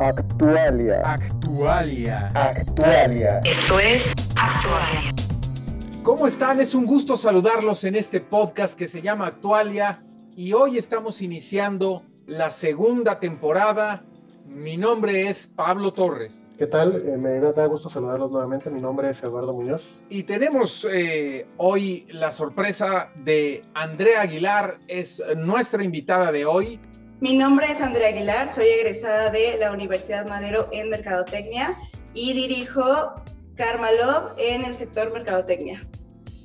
Actualia. Actualia. Actualia. Esto es Actualia. ¿Cómo están? Es un gusto saludarlos en este podcast que se llama Actualia y hoy estamos iniciando la segunda temporada. Mi nombre es Pablo Torres. ¿Qué tal? Eh, me da gusto saludarlos nuevamente. Mi nombre es Eduardo Muñoz. Y tenemos eh, hoy la sorpresa de Andrea Aguilar, es nuestra invitada de hoy. Mi nombre es Andrea Aguilar, soy egresada de la Universidad Madero en Mercadotecnia y dirijo Karma Love en el sector Mercadotecnia.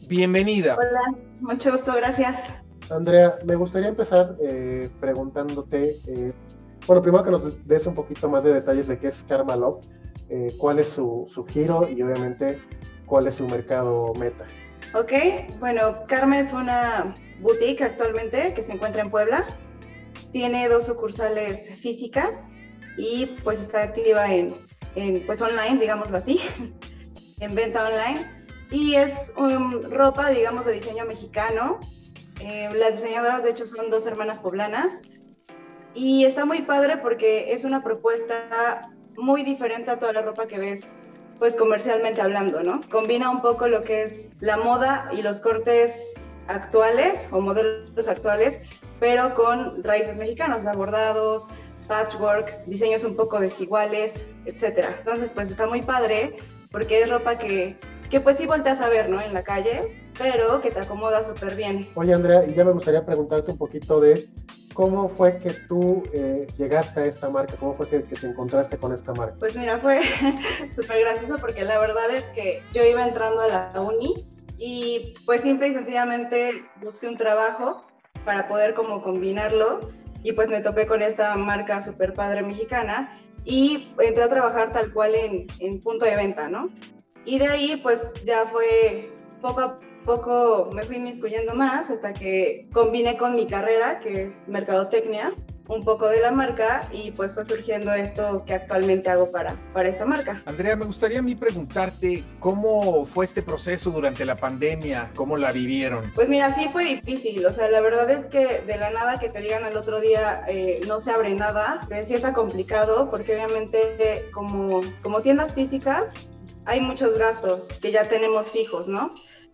Bienvenida. Hola, mucho gusto, gracias. Andrea, me gustaría empezar eh, preguntándote, eh, bueno, primero que nos des un poquito más de detalles de qué es Karma Love, eh, cuál es su, su giro y obviamente cuál es su mercado meta. Ok, bueno, Karma es una boutique actualmente que se encuentra en Puebla. Tiene dos sucursales físicas y pues está activa en, en pues online, digámoslo así, en venta online. Y es um, ropa, digamos, de diseño mexicano. Eh, las diseñadoras, de hecho, son dos hermanas poblanas. Y está muy padre porque es una propuesta muy diferente a toda la ropa que ves, pues comercialmente hablando, ¿no? Combina un poco lo que es la moda y los cortes actuales o modelos actuales, pero con raíces mexicanas, abordados, patchwork, diseños un poco desiguales, etcétera. Entonces, pues está muy padre porque es ropa que, que pues sí volteas a ver, ¿no? En la calle, pero que te acomoda súper bien. Oye, Andrea, y ya me gustaría preguntarte un poquito de cómo fue que tú eh, llegaste a esta marca, cómo fue que, que, te encontraste con esta marca. Pues mira, fue súper gracioso porque la verdad es que yo iba entrando a la uni y pues simple y sencillamente busqué un trabajo para poder como combinarlo y pues me topé con esta marca super padre mexicana y entré a trabajar tal cual en, en punto de venta, ¿no? Y de ahí pues ya fue poco a poco me fui miscuyendo más hasta que combiné con mi carrera, que es mercadotecnia, un poco de la marca y pues fue surgiendo esto que actualmente hago para, para esta marca. Andrea, me gustaría a mí preguntarte cómo fue este proceso durante la pandemia, cómo la vivieron. Pues mira, sí fue difícil, o sea, la verdad es que de la nada que te digan al otro día eh, no se abre nada, sí está complicado porque obviamente como, como tiendas físicas hay muchos gastos que ya tenemos fijos, ¿no?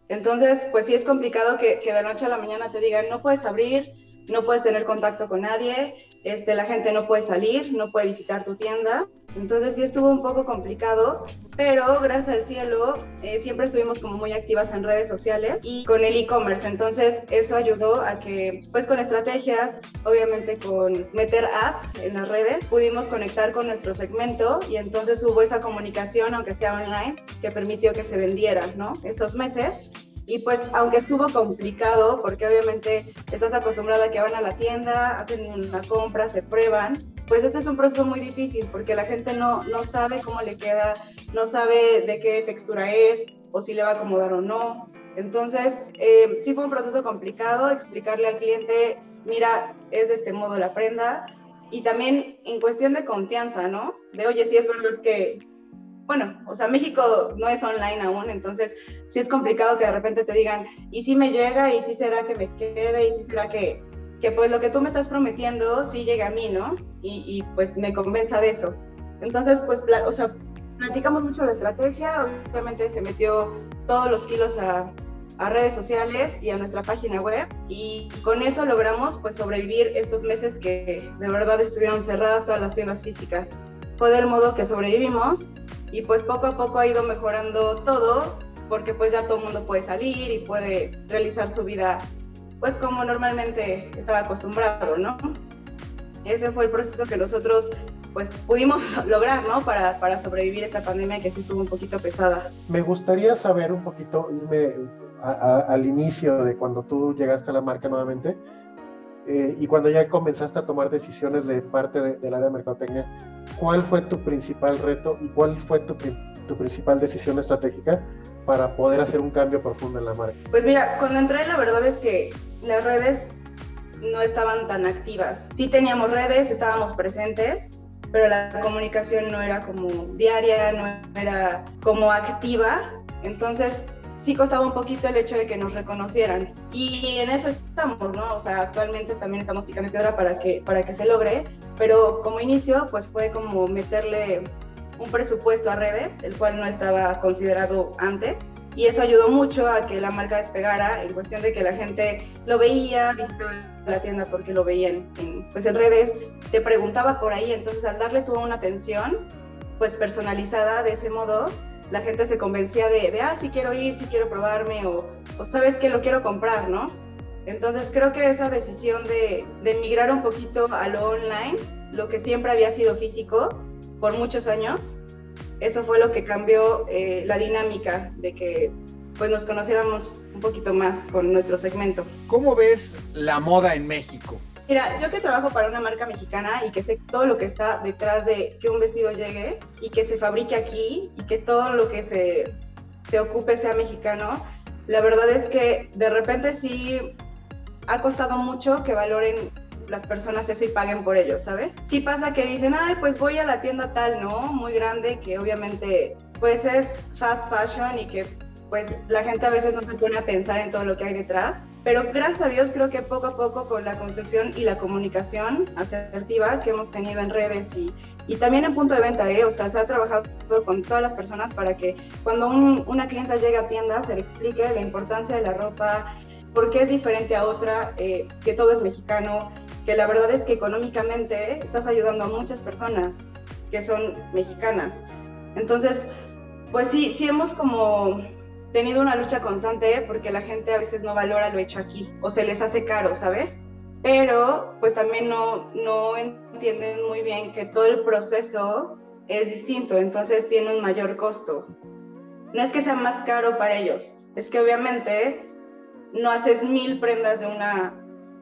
Entonces, pues sí es complicado que, que, de noche a la mañana te digan, no puedes abrir, no puedes tener contacto con nadie, este, la gente no puede salir, no puede visitar tu tienda. Entonces sí estuvo un poco complicado, pero gracias al cielo eh, siempre estuvimos como muy activas en redes sociales y con el e-commerce. Entonces eso ayudó a que, pues con estrategias, obviamente con meter ads en las redes, pudimos conectar con nuestro segmento y entonces hubo esa comunicación, aunque sea online, que permitió que se vendiera, ¿no? Esos meses. Y pues, aunque estuvo complicado, porque obviamente estás acostumbrada a que van a la tienda, hacen una compra, se prueban, pues este es un proceso muy difícil porque la gente no, no sabe cómo le queda, no sabe de qué textura es o si le va a acomodar o no. Entonces, eh, sí fue un proceso complicado explicarle al cliente, mira, es de este modo la prenda. Y también en cuestión de confianza, ¿no? De, oye, sí es verdad que, bueno, o sea, México no es online aún, entonces sí es complicado que de repente te digan, y si me llega, y si será que me quede, y si será que, que pues lo que tú me estás prometiendo sí llega a mí, ¿no? Y, y pues me convenza de eso. Entonces, pues, o sea, platicamos mucho la estrategia, obviamente se metió todos los kilos a, a redes sociales y a nuestra página web y con eso logramos pues sobrevivir estos meses que de verdad estuvieron cerradas todas las tiendas físicas. Fue del modo que sobrevivimos y pues poco a poco ha ido mejorando todo porque pues ya todo el mundo puede salir y puede realizar su vida pues como normalmente estaba acostumbrado, ¿no? Ese fue el proceso que nosotros pues pudimos lograr, ¿no? Para, para sobrevivir esta pandemia que sí estuvo un poquito pesada. Me gustaría saber un poquito, irme al inicio de cuando tú llegaste a la marca nuevamente eh, y cuando ya comenzaste a tomar decisiones de parte de, del área de mercadotecnia, ¿cuál fue tu principal reto y cuál fue tu, tu principal decisión estratégica para poder hacer un cambio profundo en la marca? Pues mira, cuando entré la verdad es que las redes no estaban tan activas. Sí teníamos redes, estábamos presentes, pero la comunicación no era como diaria, no era como activa. Entonces sí costaba un poquito el hecho de que nos reconocieran. Y en eso estamos, ¿no? O sea, actualmente también estamos picando piedra para que, para que se logre, pero como inicio, pues fue como meterle un presupuesto a redes, el cual no estaba considerado antes. Y eso ayudó mucho a que la marca despegara en cuestión de que la gente lo veía, visitaba la tienda porque lo veían en, pues en redes, te preguntaba por ahí, entonces al darle toda una atención pues personalizada de ese modo, la gente se convencía de, de ah, sí quiero ir, sí quiero probarme, o, o sabes que lo quiero comprar, ¿no? Entonces creo que esa decisión de, de migrar un poquito a lo online, lo que siempre había sido físico por muchos años, eso fue lo que cambió eh, la dinámica de que pues nos conociéramos un poquito más con nuestro segmento. ¿Cómo ves la moda en México? Mira, yo que trabajo para una marca mexicana y que sé todo lo que está detrás de que un vestido llegue y que se fabrique aquí y que todo lo que se, se ocupe sea mexicano, la verdad es que de repente sí ha costado mucho que valoren las personas eso y paguen por ello, ¿sabes? Sí pasa que dicen, ay, pues voy a la tienda tal, ¿no? Muy grande, que obviamente pues es fast fashion y que pues la gente a veces no se pone a pensar en todo lo que hay detrás. Pero gracias a Dios creo que poco a poco con la construcción y la comunicación asertiva que hemos tenido en redes y, y también en punto de venta, ¿eh? o sea, se ha trabajado con todas las personas para que cuando un, una clienta llegue a tienda se le explique la importancia de la ropa, por qué es diferente a otra, eh, que todo es mexicano, que la verdad es que económicamente estás ayudando a muchas personas que son mexicanas. Entonces, pues sí, sí hemos como tenido una lucha constante porque la gente a veces no valora lo hecho aquí o se les hace caro, ¿sabes? Pero pues también no, no entienden muy bien que todo el proceso es distinto, entonces tiene un mayor costo. No es que sea más caro para ellos, es que obviamente no haces mil prendas de una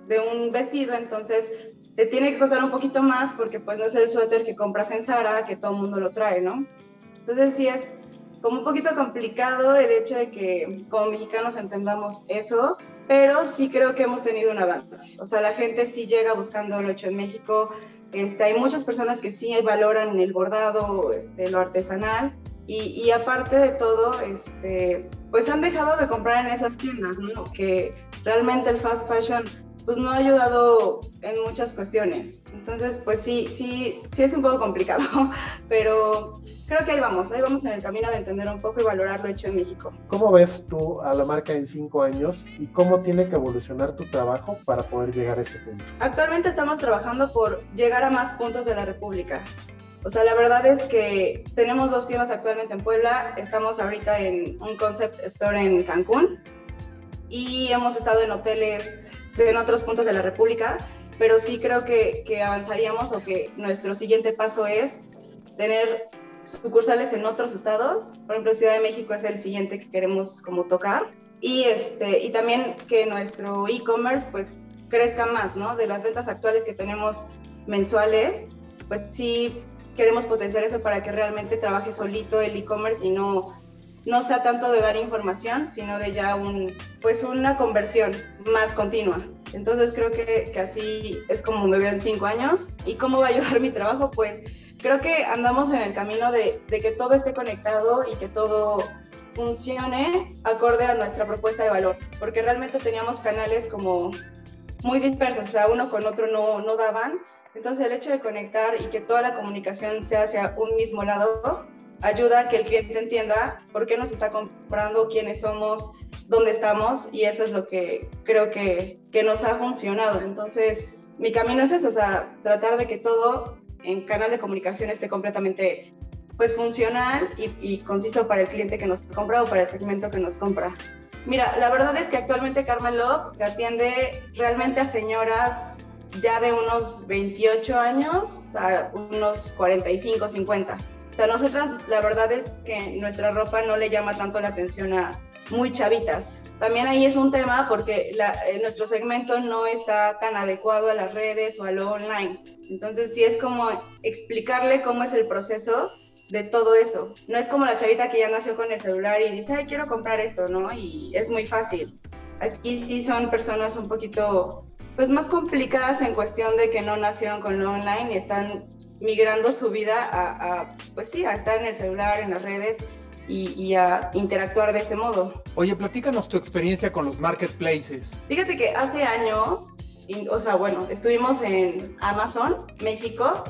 de un vestido, entonces te tiene que costar un poquito más porque pues no es el suéter que compras en Zara, que todo el mundo lo trae, ¿no? Entonces sí es como un poquito complicado el hecho de que como mexicanos entendamos eso, pero sí creo que hemos tenido un avance. O sea, la gente sí llega buscando lo hecho en México. Este, hay muchas personas que sí valoran el bordado, este, lo artesanal. Y, y, aparte de todo, este, pues han dejado de comprar en esas tiendas, ¿no? Que realmente el fast fashion pues no ha ayudado en muchas cuestiones. Entonces, pues sí, sí, sí es un poco complicado, pero creo que ahí vamos, ahí vamos en el camino de entender un poco y valorar lo hecho en México. ¿Cómo ves tú a la marca en cinco años y cómo tiene que evolucionar tu trabajo para poder llegar a ese punto? Actualmente estamos trabajando por llegar a más puntos de la República. O sea, la verdad es que tenemos dos tiendas actualmente en Puebla, estamos ahorita en un concept store en Cancún y hemos estado en hoteles en otros puntos de la República, pero sí creo que, que avanzaríamos o que nuestro siguiente paso es tener sucursales en otros estados. Por ejemplo, Ciudad de México es el siguiente que queremos como tocar. Y, este, y también que nuestro e-commerce pues crezca más, ¿no? De las ventas actuales que tenemos mensuales, pues sí queremos potenciar eso para que realmente trabaje solito el e-commerce y no no sea tanto de dar información, sino de ya un, pues una conversión más continua. Entonces creo que, que así es como me veo en cinco años. ¿Y cómo va a ayudar mi trabajo? Pues creo que andamos en el camino de, de que todo esté conectado y que todo funcione acorde a nuestra propuesta de valor, porque realmente teníamos canales como muy dispersos, o sea, uno con otro no, no daban. Entonces el hecho de conectar y que toda la comunicación sea hacia un mismo lado, ayuda a que el cliente entienda por qué nos está comprando, quiénes somos, dónde estamos y eso es lo que creo que, que nos ha funcionado. Entonces, mi camino es eso, sea, tratar de que todo en canal de comunicación esté completamente pues funcional y, y conciso para el cliente que nos compra o para el segmento que nos compra. Mira, la verdad es que actualmente Carmen Love atiende realmente a señoras ya de unos 28 años a unos 45, 50 sea, nosotras la verdad es que nuestra ropa no le llama tanto la atención a muy chavitas. También ahí es un tema porque eh, nuestro segmento no está tan adecuado a las redes o a lo online. Entonces sí es como explicarle cómo es el proceso de todo eso. No es como la chavita que ya nació con el celular y dice, ay, quiero comprar esto, ¿no? Y es muy fácil. Aquí sí son personas un poquito, pues más complicadas en cuestión de que no nacieron con lo online y están migrando su vida a, pues sí, a estar en el celular, en las redes, y, y a interactuar de ese modo. Oye, platícanos tu experiencia con los marketplaces. Fíjate que hace años, y- o sea, bueno, estuvimos en Amazon, México,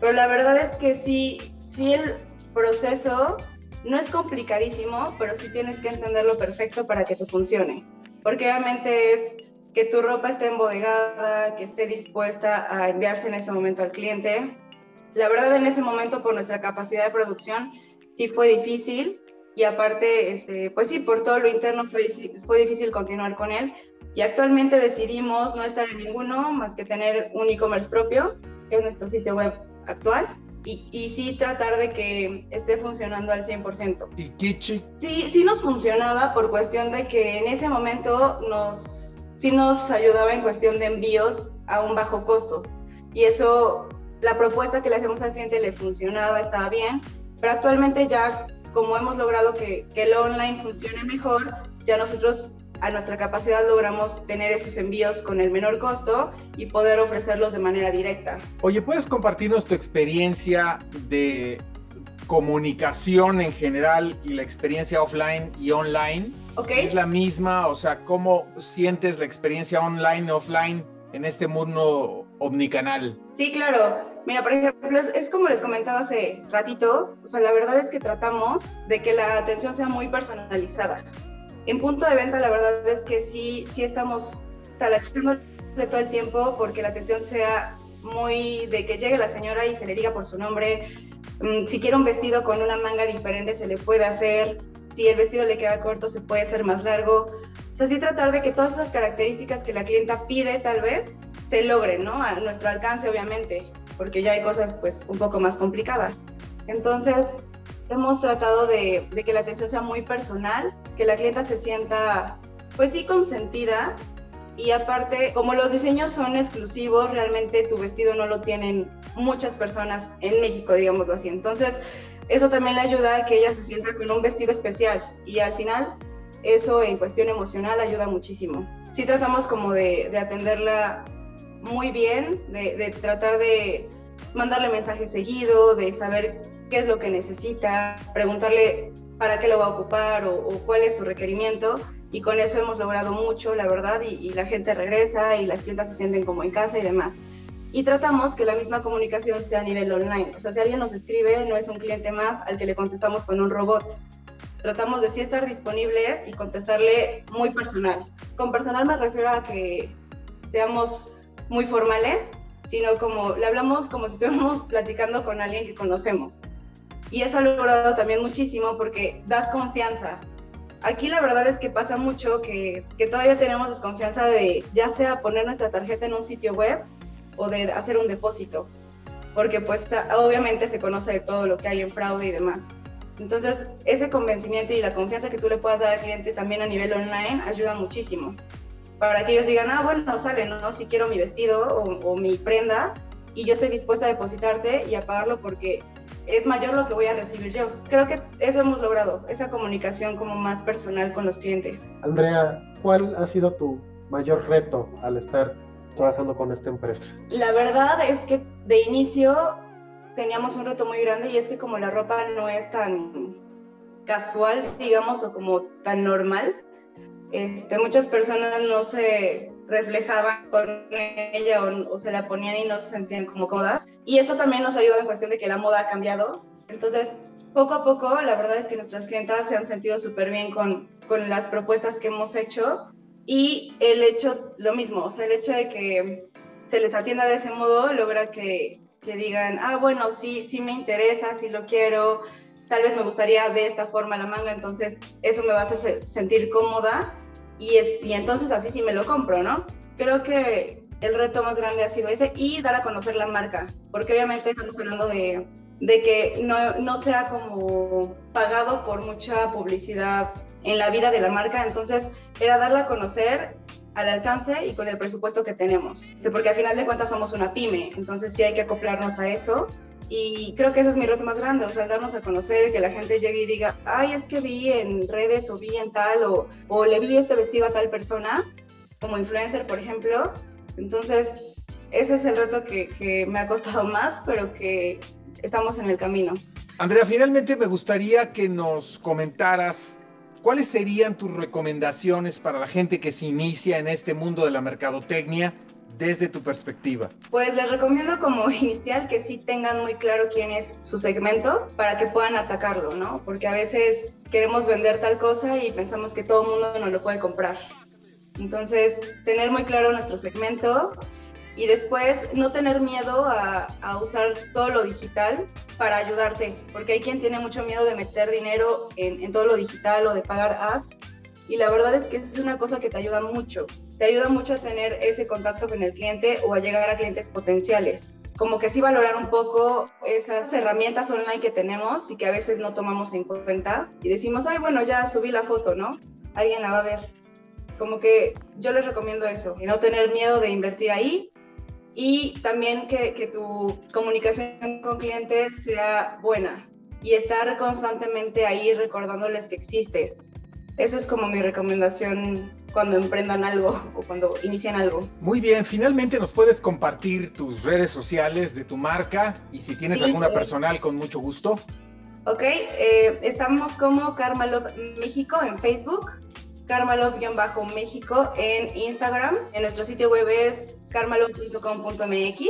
pero la verdad es que sí, sí el proceso no es complicadísimo, pero sí tienes que entenderlo perfecto para que te funcione. Porque obviamente es que tu ropa esté embodegada, que esté dispuesta a enviarse en ese momento al cliente. La verdad en ese momento por nuestra capacidad de producción sí fue difícil y aparte, este, pues sí, por todo lo interno fue, fue difícil continuar con él. Y actualmente decidimos no estar en ninguno más que tener un e-commerce propio, que es nuestro sitio web actual, y, y sí tratar de que esté funcionando al 100%. Y Kichi, Sí, sí nos funcionaba por cuestión de que en ese momento nos, sí nos ayudaba en cuestión de envíos a un bajo costo. Y eso, la propuesta que le hacemos al cliente le funcionaba, estaba bien, pero actualmente ya como hemos logrado que, que el online funcione mejor, ya nosotros a nuestra capacidad logramos tener esos envíos con el menor costo y poder ofrecerlos de manera directa. oye, ¿puedes compartirnos tu experiencia de comunicación en general y la experiencia offline y online? ¿Ok? Si ¿Es la misma? O sea, ¿cómo sientes la experiencia online y offline en este mundo omnicanal? Sí, claro. Mira, por ejemplo, es, como les comentaba hace ratito, o sea, la verdad es que tratamos de que la atención sea muy personalizada. En punto de venta, la verdad es que sí, sí estamos talachándole todo el tiempo porque la atención sea muy de que llegue la señora y se le diga por su nombre. Mm, Si quiere un vestido con una manga diferente, se le puede hacer. Si el vestido le queda corto, se puede hacer más largo. O sea, sí tratar de que todas esas características que la clienta pide, tal vez, se logren, ¿no? A nuestro alcance, obviamente, porque ya hay cosas, pues, un poco más complicadas. Entonces, hemos tratado de, que la atención sea muy personal, que la clienta se sienta, pues sí, consentida. Y aparte, como los diseños son exclusivos, realmente tu vestido no lo tienen muchas personas en México, digámoslo así. Entonces, eso también le ayuda a que ella se sienta con un vestido especial. Y al final, eso en cuestión emocional ayuda muchísimo. Sí tratamos como de atenderla muy bien, de, tratar de mandarle mensajes seguido, de saber qué es lo que necesita, preguntarle para qué lo va a ocupar o, o cuál es su requerimiento. Y con eso hemos logrado mucho, la verdad, y, y la gente regresa y las clientas se sienten como en casa y demás. Y tratamos que la misma comunicación sea a nivel online. O sea, si alguien nos escribe, no es un cliente más al que le contestamos con un robot. Tratamos de sí estar disponibles y contestarle muy personal. Con personal me refiero a que seamos muy formales, sino como le hablamos como si estuviéramos platicando con alguien que conocemos. Y eso ha logrado también muchísimo porque das confianza. Aquí la verdad es que pasa mucho que, que todavía tenemos desconfianza de ya sea poner nuestra tarjeta en un sitio web o de hacer un depósito, porque pues obviamente se conoce de todo lo que hay en fraude y demás. Entonces, ese convencimiento y la confianza que tú le puedas dar al cliente también a nivel online ayuda muchísimo. Para que ellos digan, ah, bueno, sale, ¿no? Si quiero mi vestido o, o mi prenda y yo estoy dispuesta a depositarte y a pagarlo porque es mayor lo que voy a recibir yo. Creo que eso hemos logrado, esa comunicación como más personal con los clientes. Andrea, ¿cuál ha sido tu mayor reto al estar trabajando con esta empresa? La verdad es que de inicio teníamos un reto muy grande y es que como la ropa no es tan casual, digamos, o como tan normal, este, muchas personas no se reflejaban con ella o, se la ponían y no se sentían cómodas. Y eso también nos ayuda en cuestión de que la moda ha cambiado. Entonces, poco a poco, la verdad es que nuestras clientas se han sentido súper bien con, con las propuestas que hemos hecho y el hecho, lo mismo, o sea, el hecho de que se les atienda de ese modo logra que, que digan, ah, bueno, sí, sí me interesa, sí lo quiero, tal vez me gustaría de esta forma la manga, entonces eso me va a hacer sentir cómoda y, es, y entonces así sí me lo compro, ¿no? Creo que el reto más grande ha sido ese y dar a conocer la marca, porque obviamente estamos hablando de, de que no, no sea como pagado por mucha publicidad en la vida de la marca, entonces era darla a conocer al alcance y con el presupuesto que tenemos. Porque al final de cuentas somos una pyme, entonces sí hay que acoplarnos a eso. Y creo que ese es mi reto más grande, o sea, darnos a conocer, que la gente llegue y diga, ay, es que vi en redes o vi en tal, o, o le vi este vestido a tal persona, como influencer, por ejemplo. Entonces, ese es el reto que, que me ha costado más, pero que estamos en el camino. Andrea, finalmente me gustaría que nos comentaras cuáles serían tus recomendaciones para la gente que se inicia en este mundo de la mercadotecnia desde tu perspectiva? Pues les recomiendo como inicial que sí tengan muy claro quién es su segmento para que puedan atacarlo, ¿no? Porque a veces queremos vender tal cosa y pensamos que todo el mundo no lo puede comprar. Entonces, tener muy claro nuestro segmento y después no tener miedo a, a, usar todo lo digital para ayudarte, porque hay quien tiene mucho miedo de meter dinero en, en todo lo digital o de pagar ads y la verdad es que es una cosa que te ayuda mucho. Te ayuda mucho a tener ese contacto con el cliente o a llegar a clientes potenciales. Como que sí valorar un poco esas herramientas online que tenemos y que a veces no tomamos en cuenta y decimos, ay, bueno, ya subí la foto, ¿no? Alguien la va a ver. Como que yo les recomiendo eso y no tener miedo de invertir ahí y también que, que tu comunicación con clientes sea buena y estar constantemente ahí recordándoles que existes eso es como mi recomendación cuando emprendan algo o cuando inician algo. Muy bien, finalmente nos puedes compartir tus redes sociales de tu marca y si tienes sí, alguna personal con mucho gusto. Ok, eh, estamos como Karmalov México en Facebook, Karmalov-México en Instagram, en nuestro sitio web es karmalov.com.mx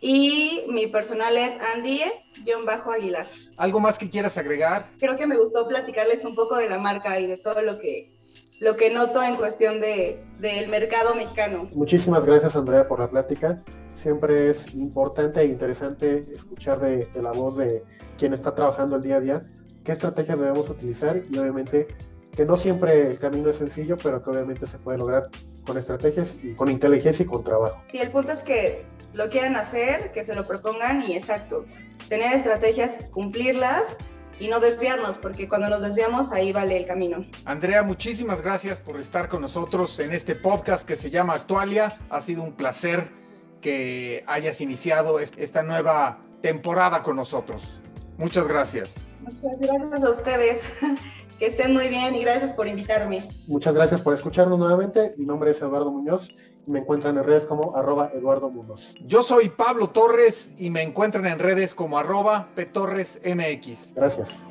y mi personal es Andy-Aguilar. ¿Algo más que quieras agregar? Creo que me gustó platicarles un poco de la marca y de todo lo que, lo que noto en cuestión de, del mercado mexicano. Muchísimas gracias, Andrea, por la plática. Siempre es importante e interesante escuchar de, de la voz de quien está trabajando el día a día qué estrategias debemos utilizar y obviamente que no siempre el camino es sencillo, pero que obviamente se puede lograr con estrategias y con inteligencia y con trabajo. Sí, el punto es que lo quieran hacer, que se lo propongan y exacto, tener estrategias, cumplirlas y no desviarnos, porque cuando nos desviamos ahí vale el camino. Andrea, muchísimas gracias por estar con nosotros en este podcast que se llama Actualia. Ha sido un placer que hayas iniciado esta nueva temporada con nosotros. Muchas gracias. Muchas gracias a ustedes. Que estén muy bien y gracias por invitarme. Muchas gracias por escucharnos nuevamente. Mi nombre es Eduardo Muñoz me encuentran en redes como arroba Eduardo Muñoz. Yo soy Pablo Torres y me encuentran en redes como arroba PTorresMX. Gracias.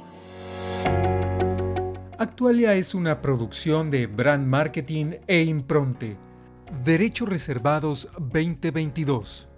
Actualia es una producción de Brand Marketing e Impronte. Derechos Reservados 2022.